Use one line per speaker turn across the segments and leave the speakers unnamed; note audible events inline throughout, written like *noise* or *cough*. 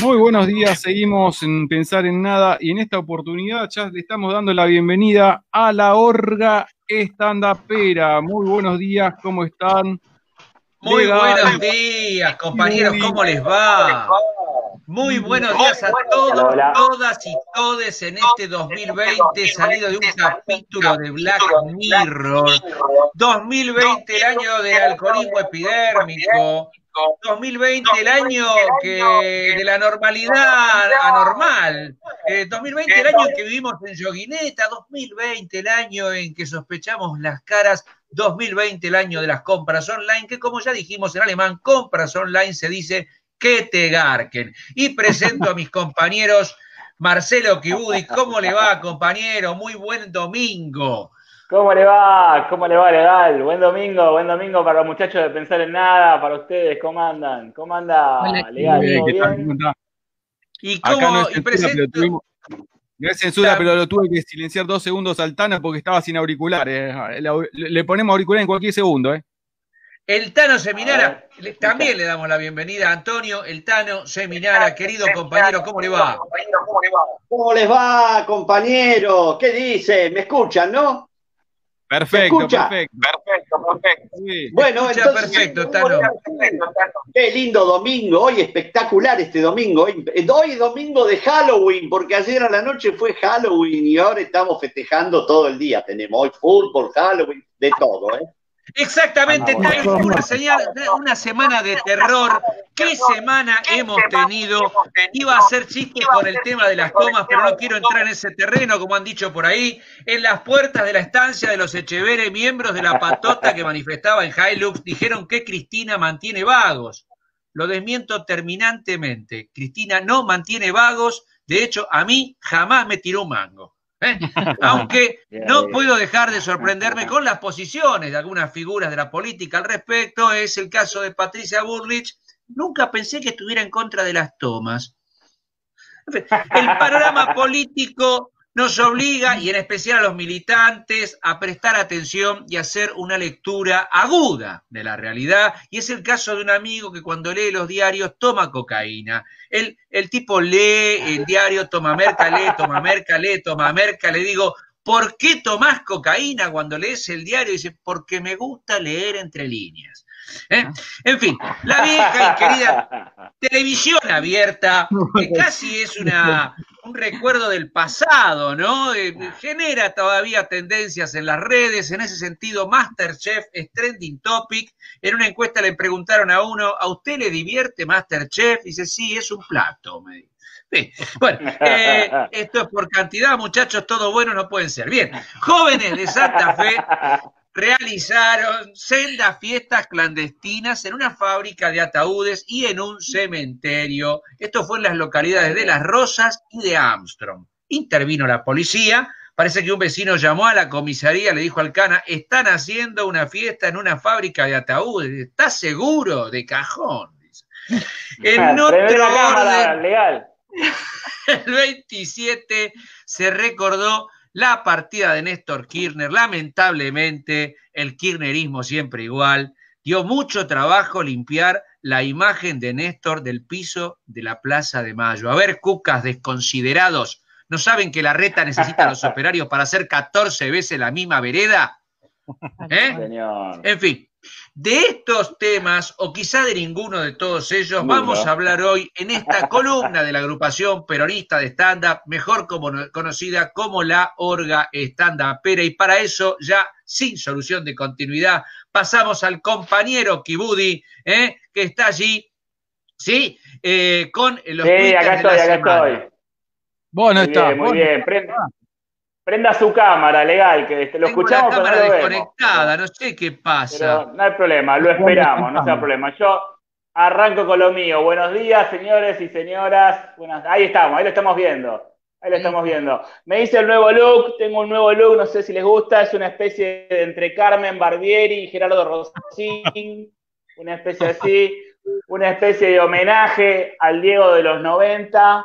Muy buenos días, seguimos en Pensar en Nada y en esta oportunidad ya le estamos dando la bienvenida a la Orga Estandapera. Muy buenos días, ¿cómo están?
Muy buenos días, compañeros, ¿cómo les va? Muy buenos días a todos, todas y todes en este 2020, salido de un capítulo de Black Mirror. 2020, el año del alcoholismo epidérmico. 2020, el año que de la normalidad anormal. 2020, eh, el año en que vivimos en yoguineta. 2020, el año en que sospechamos las caras. 2020, el año de las compras online, que como ya dijimos en alemán, compras online se dice que te garquen. Y presento a mis *laughs* compañeros Marcelo Kibudi. ¿Cómo le va, compañero? Muy buen domingo.
¿Cómo le va? ¿Cómo le va, legal? Buen domingo, buen domingo para los muchachos de Pensar en Nada, para ustedes, ¿cómo andan? ¿Cómo anda, legal?
Bien, ¿Y cómo? No es censura, no es censura, pero lo tuve que silenciar dos segundos al Tano porque estaba sin auriculares. Le ponemos auricular en cualquier segundo, ¿eh?
El Tano Seminara, también le damos la bienvenida a Antonio, el Tano Seminara, querido compañero, ¿cómo le va?
¿Cómo les va, compañero? ¿Qué dice? ¿Me escuchan, no?
Perfecto, perfecto.
Perfecto, perfecto. Bueno, entonces, perfecto, Tano. Qué lindo domingo, hoy espectacular este domingo. Hoy, hoy domingo de Halloween, porque ayer a la noche fue Halloween y ahora estamos festejando todo el día. Tenemos hoy fútbol, Halloween, de todo, ¿eh?
Exactamente, una, señal, una semana de terror. ¿Qué semana hemos tenido? Iba a hacer chistes con el tema de las tomas, pero no quiero entrar en ese terreno, como han dicho por ahí. En las puertas de la estancia de los Echeveres, miembros de la patota que manifestaba en Hilux dijeron que Cristina mantiene vagos. Lo desmiento terminantemente. Cristina no mantiene vagos. De hecho, a mí jamás me tiró un mango. ¿Eh? *laughs* Aunque no puedo dejar de sorprenderme con las posiciones de algunas figuras de la política al respecto, es el caso de Patricia Burlich. Nunca pensé que estuviera en contra de las tomas. El panorama *laughs* político nos obliga, y en especial a los militantes, a prestar atención y hacer una lectura aguda de la realidad. Y es el caso de un amigo que cuando lee los diarios toma cocaína. El, el tipo lee el diario, toma merca, lee, toma merca, lee, toma merca. Le digo, ¿por qué tomás cocaína cuando lees el diario? Y dice, porque me gusta leer entre líneas. ¿Eh? En fin, la vieja y querida *laughs* televisión abierta, que casi es una, un recuerdo del pasado, ¿no? Eh, genera todavía tendencias en las redes, en ese sentido, Masterchef es trending topic. En una encuesta le preguntaron a uno, ¿a usted le divierte Masterchef? dice, sí, es un plato, me dice. Bueno, eh, esto es por cantidad, muchachos, todo bueno no pueden ser. Bien, jóvenes de Santa Fe realizaron sendas fiestas clandestinas en una fábrica de ataúdes y en un cementerio. Esto fue en las localidades de Las Rosas y de Armstrong. Intervino la policía. Parece que un vecino llamó a la comisaría, le dijo al cana, están haciendo una fiesta en una fábrica de ataúdes. ¿Estás seguro? De cajón. *laughs* En otro orden, *laughs* el 27 se recordó la partida de Néstor Kirchner, lamentablemente, el kirchnerismo siempre igual, dio mucho trabajo limpiar la imagen de Néstor del piso de la Plaza de Mayo. A ver, cucas desconsiderados, ¿no saben que la reta necesita a los *laughs* operarios para hacer 14 veces la misma vereda? ¿Eh? En fin, de estos temas, o quizá de ninguno de todos ellos, vamos a hablar hoy en esta *laughs* columna de la agrupación peronista de stand-up, mejor como, conocida como la Orga Stand-Up. Y para eso, ya sin solución de continuidad, pasamos al compañero Kibudi, ¿eh? que está allí, ¿sí? Eh, con los
Sí, acá estoy, acá estoy.
Bueno, está.
muy bien, Prenda su cámara, legal, que lo escuchamos.
La cámara desconectada, no sé qué pasa.
no hay problema, lo esperamos, no sea problema. Yo arranco con lo mío. Buenos días, señores y señoras. Ahí estamos, ahí lo estamos viendo. Ahí lo estamos viendo. Me hice el nuevo look, tengo un nuevo look, no sé si les gusta, es una especie de entre Carmen Barbieri y Gerardo Rosín, una especie así, una especie de homenaje al Diego de los 90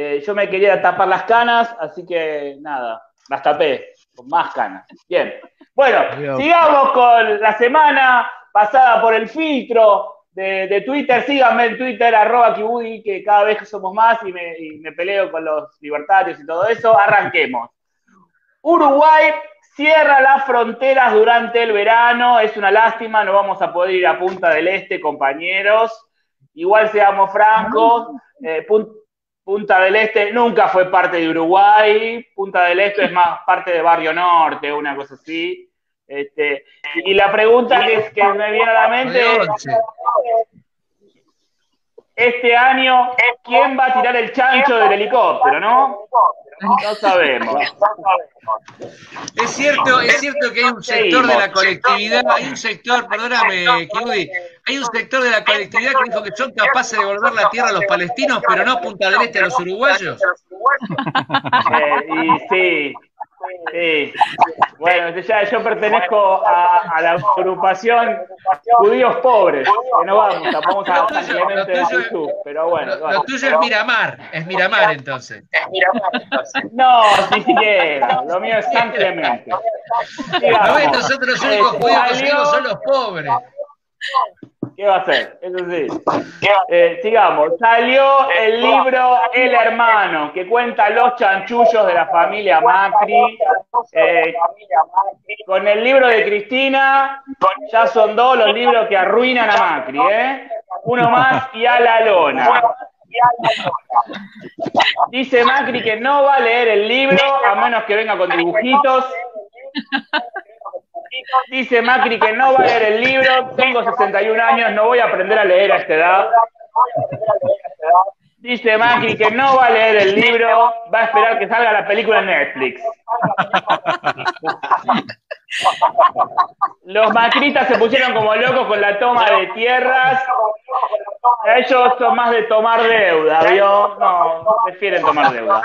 eh, yo me quería tapar las canas, así que nada, las tapé con más canas. Bien. Bueno, sigamos con la semana. pasada por el filtro de, Twitter. Síganme en Twitter, arroba Kibudi, que cada vez somos más y me, y me peleo con los libertarios y todo eso. Arranquemos. Uruguay cierra las fronteras durante el verano. Es una lástima, no vamos a poder ir a Punta del Este, compañeros. Igual seamos francos, eh, Punta del Este nunca fue parte de Uruguay. Punta del Este es más parte de Barrio Norte, una cosa así. Este, y la pregunta que, que me viene a la mente es, este año, ¿quién va a tirar el chancho del helicóptero, no? No sabemos.
Es cierto, es cierto que hay un sector de la colectividad, hay un sector, perdóname, Kiudi, hay un sector de la colectividad que dijo que son capaces de volver la tierra a los palestinos, pero no Punta del Este a los uruguayos.
Eh, y sí, Sí. Bueno, ya yo pertenezco a, la agrupación Judíos Pobres, que no vamos, vamos a San Clemente de YouTube, pero bueno.
Lo, tuyo es Miramar, es Miramar entonces. Es
Miramar entonces. No, ni siquiera, lo mío es San Clemente.
no, nosotros los únicos judíos son los pobres.
¿Qué va a hacer? Eso sí. Eh, sigamos. Salió el libro El Hermano, que cuenta los chanchullos de la familia Macri. Eh, con el libro de Cristina, ya son dos los libros que arruinan a Macri. ¿eh? Uno más y a la lona. Dice Macri que no va a leer el libro a menos que venga con dibujitos. Dice Macri que no va a leer el libro, tengo 61 años, no voy a aprender a leer a esta edad. Dice Macri que no va a leer el libro, va a esperar que salga la película en Netflix. Los macritas se pusieron como locos con la toma de tierras. Ellos son más de tomar deuda, ¿vio? No, prefieren tomar deuda.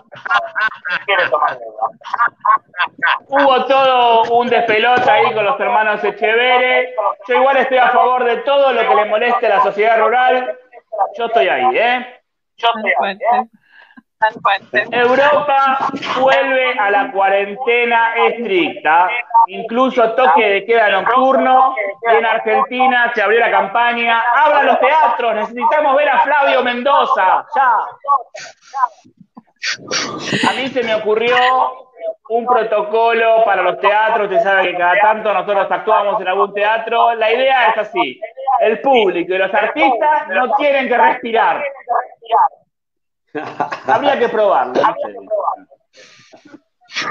Hubo todo un despelota ahí con los hermanos Echevere. Yo igual estoy a favor de todo lo que le moleste a la sociedad rural. Yo estoy ahí, ¿eh? Yo estoy ahí, ¿eh? Europa vuelve a la cuarentena estricta, incluso toque de queda nocturno, y en Argentina se abrió la campaña, abran los teatros, necesitamos ver a Flavio Mendoza, ya. A mí se me ocurrió un protocolo para los teatros, usted sabe que cada tanto nosotros actuamos en algún teatro, la idea es así, el público y los artistas no tienen que respirar. Habría que probarlo.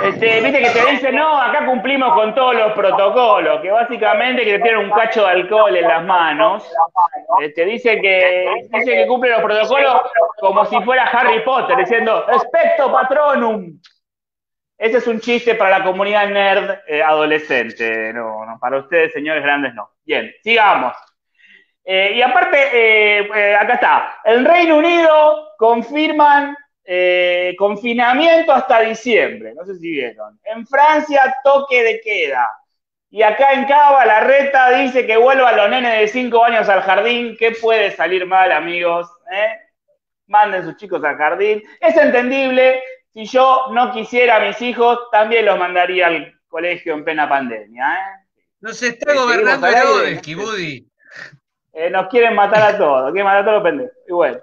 Este, viste que te dicen, no, acá cumplimos con todos los protocolos, que básicamente que te tienen un cacho de alcohol en las manos. Te este, dice que, dice que cumple los protocolos como si fuera Harry Potter, diciendo, expecto patronum. Ese es un chiste para la comunidad nerd eh, adolescente, no, no, para ustedes, señores grandes, no. Bien, sigamos. Eh, y aparte, eh, eh, acá está, el Reino Unido confirman confinamiento hasta diciembre, no sé si vieron. En Francia, toque de queda. Y acá en Cava, la reta dice que vuelvan los nenes de 5 años al jardín. ¿Qué puede salir mal, amigos? Manden sus chicos al jardín. Es entendible. Si yo no quisiera a mis hijos, también los mandaría al colegio en plena pandemia.
Nos está gobernando el Kibudi.
Eh, nos quieren matar a todos, quieren matar a todos los pendejos. Y bueno.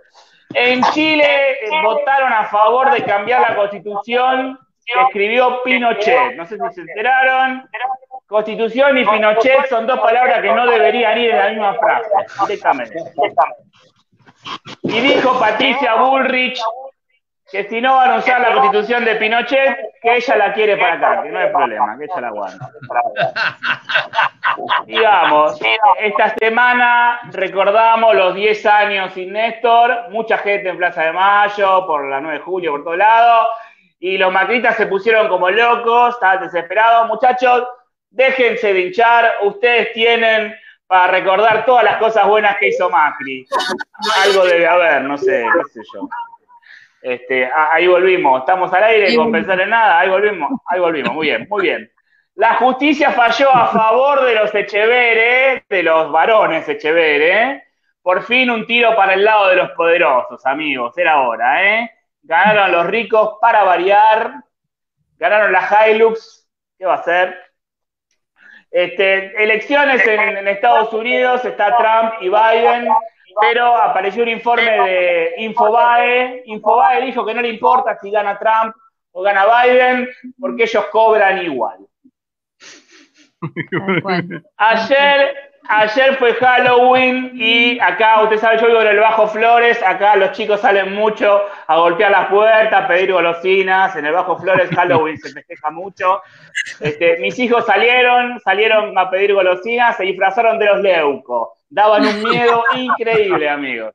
En Chile eh, votaron a favor de cambiar la constitución que escribió Pinochet. No sé si se enteraron. Constitución y Pinochet son dos palabras que no deberían ir en la misma frase, directamente. Y dijo Patricia Bullrich que si no van a usar la constitución de Pinochet, que ella la quiere para acá, que no hay problema, que ella la aguanta. *laughs* Digamos, esta semana recordamos los 10 años sin Néstor, mucha gente en Plaza de Mayo, por la 9 de julio, por todos lados, y los macritas se pusieron como locos, estaban desesperados. Muchachos, déjense de hinchar, ustedes tienen para recordar todas las cosas buenas que hizo Macri. *laughs* Algo debe haber, no sé, qué sé yo. Este, ahí volvimos, estamos al aire con pensar en nada, ahí volvimos, ahí volvimos, muy bien, muy bien. La justicia falló a favor de los Echeveres, de los varones Echeveres. Por fin un tiro para el lado de los poderosos, amigos, era hora, ¿eh? Ganaron los ricos para variar, ganaron la Hilux, ¿qué va a ser? Este, elecciones en, Estados Unidos, está Trump y Biden, pero apareció un informe de Infobae. Infobae dijo que no le importa si gana Trump o gana Biden, porque ellos cobran igual. Ayer, ayer fue Halloween y acá, usted sabe, yo vivo en el Bajo Flores, acá los chicos salen mucho a golpear las puertas, a pedir golosinas, en el Bajo Flores Halloween se festeja mucho. Este, mis hijos salieron, salieron a pedir golosinas, se disfrazaron de los leucos, daban un *laughs* miedo increíble, amigos.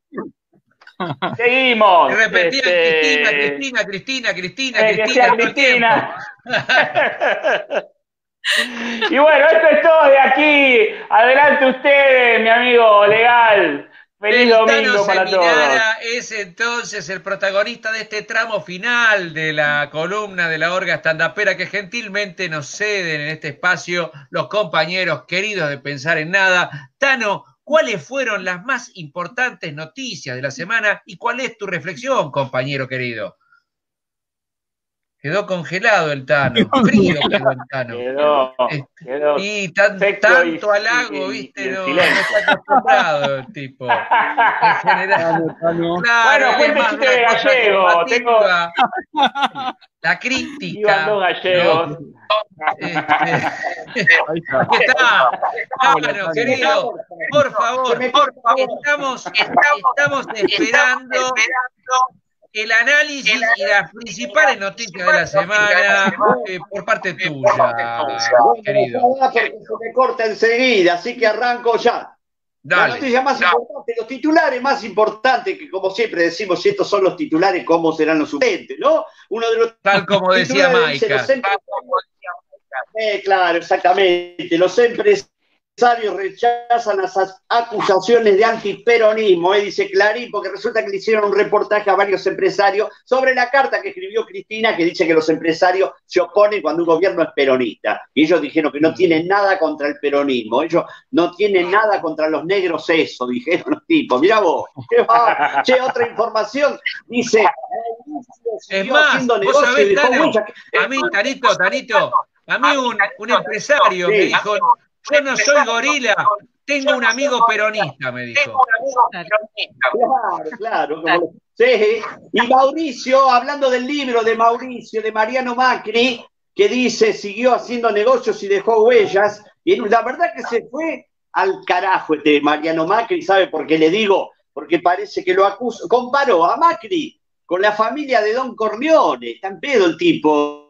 Seguimos.
Repetían este... Cristina, Cristina, Cristina, Cristina, Cristina. Cristina. *laughs*
Y bueno, esto es todo de aquí. Adelante ustedes, mi amigo legal. Feliz domingo para todos.
es entonces el protagonista de este tramo final de la columna de la Orga Estandapera que gentilmente nos ceden en este espacio los compañeros queridos de Pensar en Nada. Tano, ¿cuáles fueron las más importantes noticias de la semana y cuál es tu reflexión, compañero querido? Quedó congelado el Tano, frío quedó el Tano. Quedó, quedó y tanto halago, viste, no, está acostumbrado el tipo. En general. Claro,
bueno, fue de gallego. Tengo... *laughs*
La crítica.
dos gallegos.
Este, aquí está. Bueno, querido, por favor, estamos, estamos esperando el análisis y las principales noticias de la semana eh, por parte tuya, querido.
Me corta enseguida, así que arranco ya. la noticia más importante, los titulares más importantes, que como siempre decimos, si estos son los titulares, ¿cómo serán los suplentes? ¿no?
Uno de los Tal como decía Maika.
Eh, claro, exactamente. Los empresarios empresarios rechazan las acusaciones de antiperonismo, eh, dice Clarín, porque resulta que le hicieron un reportaje a varios empresarios sobre la carta que escribió Cristina, que dice que los empresarios se oponen cuando un gobierno es peronista. Y ellos dijeron que no tienen nada contra el peronismo, ellos no tienen nada contra los negros, eso, *laughs* dijeron los tipos. Mira vos, che, otra información, dice...
Es más, vos sabés, a mí, Tanito, Tanito, a mí un, un empresario me dijo, yo no soy gorila, tengo un amigo peronista, me dijo.
Claro, claro. Sí. Y Mauricio, hablando del libro de Mauricio, de Mariano Macri, que dice, siguió haciendo negocios y dejó huellas, y la verdad que se fue al carajo este Mariano Macri, ¿sabe por qué le digo? Porque parece que lo acusa, comparó a Macri con la familia de Don Corleone, está en pedo el tipo.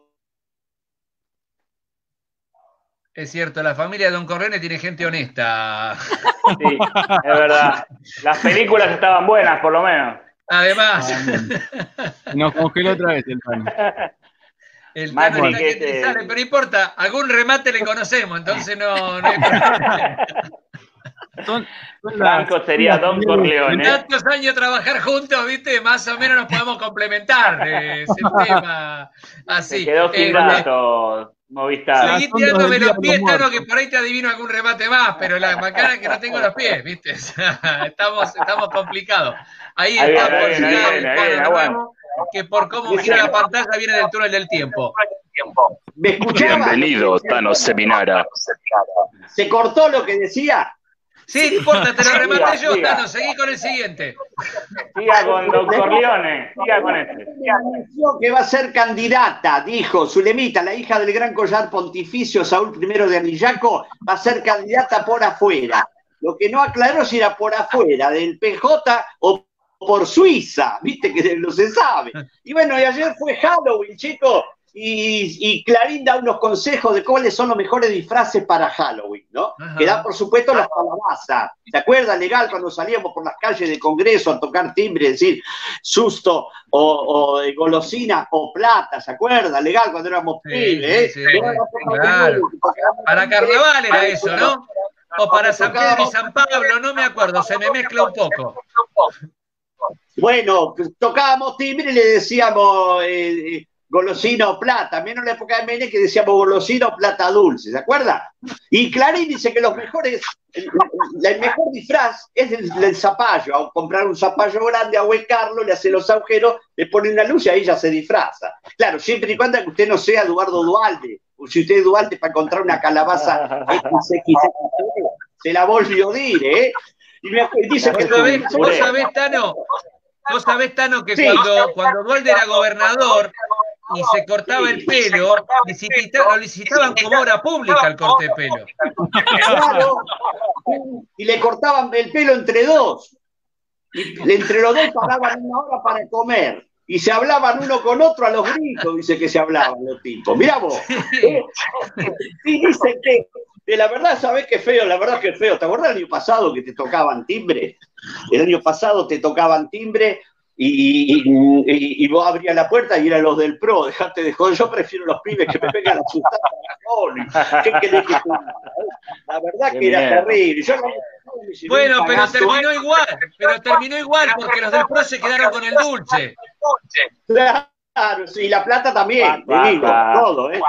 Es cierto, la familia de Don Corleone tiene gente honesta.
Sí, es verdad. Las películas estaban buenas, por lo menos.
Además.
Nos congeló otra vez el pan.
El Tano que este... sale, pero importa, algún remate le conocemos, entonces no, no hay
Son, Franco sería Don Corleone.
Tantos años trabajar juntos, viste, más o menos nos podemos complementar. Es el tema así.
Se quedó sin eh, datos. Movistar.
Seguí tirándome los pies, Tano, que por ahí te adivino algún remate más, *laughs* pero la macana es que no tengo los pies, ¿viste? *laughs* estamos, estamos complicados. Ahí, está por que por cómo mira la pantalla viene del túnel del tiempo.
¿Me
Bienvenido, Tano Seminara.
¿Se cortó lo que decía?
Sí, no importa, te lo rematé yo, Tano, seguí con el siguiente.
Siga con Doctor Leone, siga con este.
Que va a ser candidata, dijo Zulemita, la hija del gran collar pontificio Saúl I de Anillaco, va a ser candidata por afuera. Lo que no aclaró si era por afuera, del PJ o por Suiza, viste que no se sabe. Y bueno, y ayer fue Halloween, chicos, y, Clarín da unos consejos de cuáles son los mejores disfraces para Halloween, ¿no? Que da, por supuesto, las calabazas. ¿Se acuerda, legal, cuando salíamos por las calles de Congreso a tocar timbre, decir susto o, golosina o plata? ¿Se acuerda, legal, cuando éramos pibes? ¿eh?
Para carnaval era eso, ¿no? O para San Pedro y San Pablo, no me acuerdo, se me mezcla un poco.
Bueno, tocábamos timbre y le decíamos... Eh, eh golosina o plata, menos en la época de Menem que decíamos golosina o plata dulce, ¿se acuerda? Y Clarín dice que los mejores, el, mejor disfraz es el, zapallo, a comprar un zapallo grande, ahuecarlo, le hace los agujeros, le pone una luz y ahí ya se disfraza. Claro, siempre y cuando usted no sea Eduardo Dualde, si usted Duarte para encontrar una calabaza XXX, se la volvió a dir, ¿eh?
Y me dice que... ¿Vos sabés, Tano? Vos sabés, Tano, que cuando, cuando era gobernador, y se cortaba el pelo, lo licitaban como obra pública el corte de pelo.
Y le cortaban el pelo entre dos. Y entre los dos pagaban una hora para comer. Y se hablaban uno con otro a los gritos, dice que se hablaban los tipos. Mirá vos. Y dice que, de la verdad, ¿sabés qué feo? La verdad que es feo. ¿Te acuerdas el año pasado que te tocaban timbre? El año pasado te tocaban timbre y, vos abrías la puerta y eran los del pro, *laughs* dejate de joder, yo prefiero los pibes que me pegan a asustar ¿Qué querés que La verdad que era terrible.
bueno, pero terminó igual, pero terminó igual porque los del pro se quedaron con el dulce.
Claro, sí, la plata también, te digo, todo, ¿eh?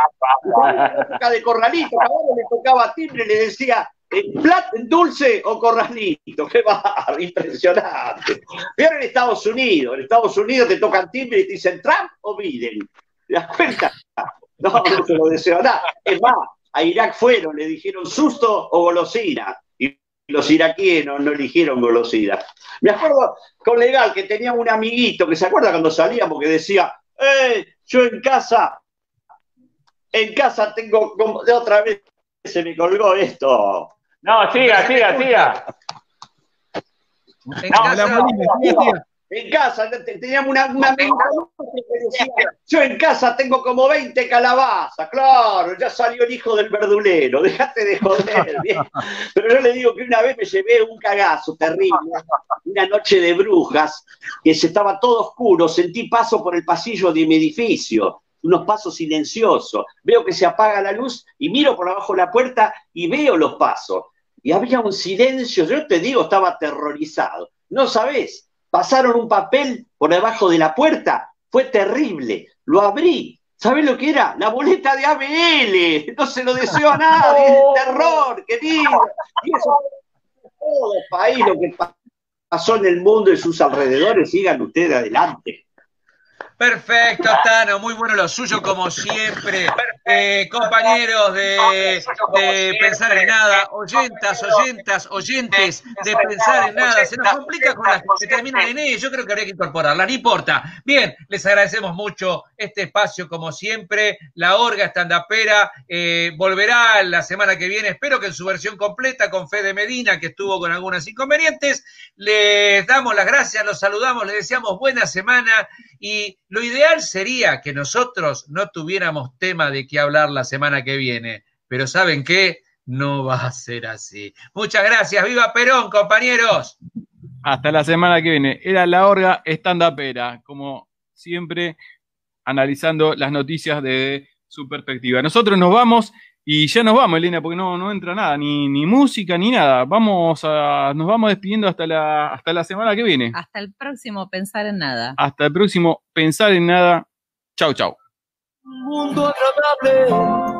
de corralito, le tocaba timbre y le decía, Plat, dulce o corralito, qué va, *laughs* impresionante. Pero en Estados Unidos, en Estados Unidos te tocan timbre y te dicen Trump o Biden. ¿Te das cuenta? No, no se lo deseo nada. Es más, a Irak fueron, le dijeron susto o golosina. Y los iraquíes no, eligieron golosina. Me acuerdo con Legal que tenía un amiguito que se acuerda cuando salíamos que decía, eh, yo en casa, en casa tengo de otra vez se me colgó esto.
No, siga, siga, siga.
En, casa, en casa teníamos una, una yo en casa tengo como 20 calabazas, claro, ya salió el hijo del verdulero, déjate de joder. *laughs* Pero yo le digo que una vez me llevé un cagazo terrible, una noche de brujas, que se estaba todo oscuro, sentí paso por el pasillo de mi edificio unos pasos silenciosos. Veo que se apaga la luz y miro por abajo de la puerta y veo los pasos. Y había un silencio, yo te digo, estaba aterrorizado. No sabes, pasaron un papel por debajo de la puerta, fue terrible. Lo abrí. ¿Sabés lo que era? La boleta de ABL. No se lo deseo a nadie. Es *laughs* terror, querido. Y eso todo el país, lo que pasó en el mundo y sus alrededores. Sigan ustedes adelante.
Perfecto, Tano, muy bueno lo suyo como siempre. Eh, compañeros de, Pensar en Nada, oyentas, oyentas, oyentes de Pensar en Nada, se nos complica con las que terminan en E, yo creo que habría que incorporarla, no importa. Bien, les agradecemos mucho este espacio como siempre. La Orga Estandapera eh, volverá la semana que viene, espero que en su versión completa con Fede Medina, que estuvo con algunos inconvenientes. Les damos las gracias, los saludamos, les deseamos buena semana y lo ideal sería que nosotros no tuviéramos tema de qué hablar la semana que viene, pero ¿saben qué? No va a ser así. Muchas gracias. ¡Viva Perón, compañeros!
Hasta la semana que viene. Era la orga stand-upera, como siempre, analizando las noticias de su perspectiva. Nosotros nos vamos y ya nos vamos, Elena, porque no, no entra nada, ni, ni música, ni nada. Vamos a, nos vamos despidiendo hasta la, hasta la semana que viene.
Hasta el próximo Pensar en Nada.
Hasta el próximo Pensar en Nada. Chau, chau. Mundo agradable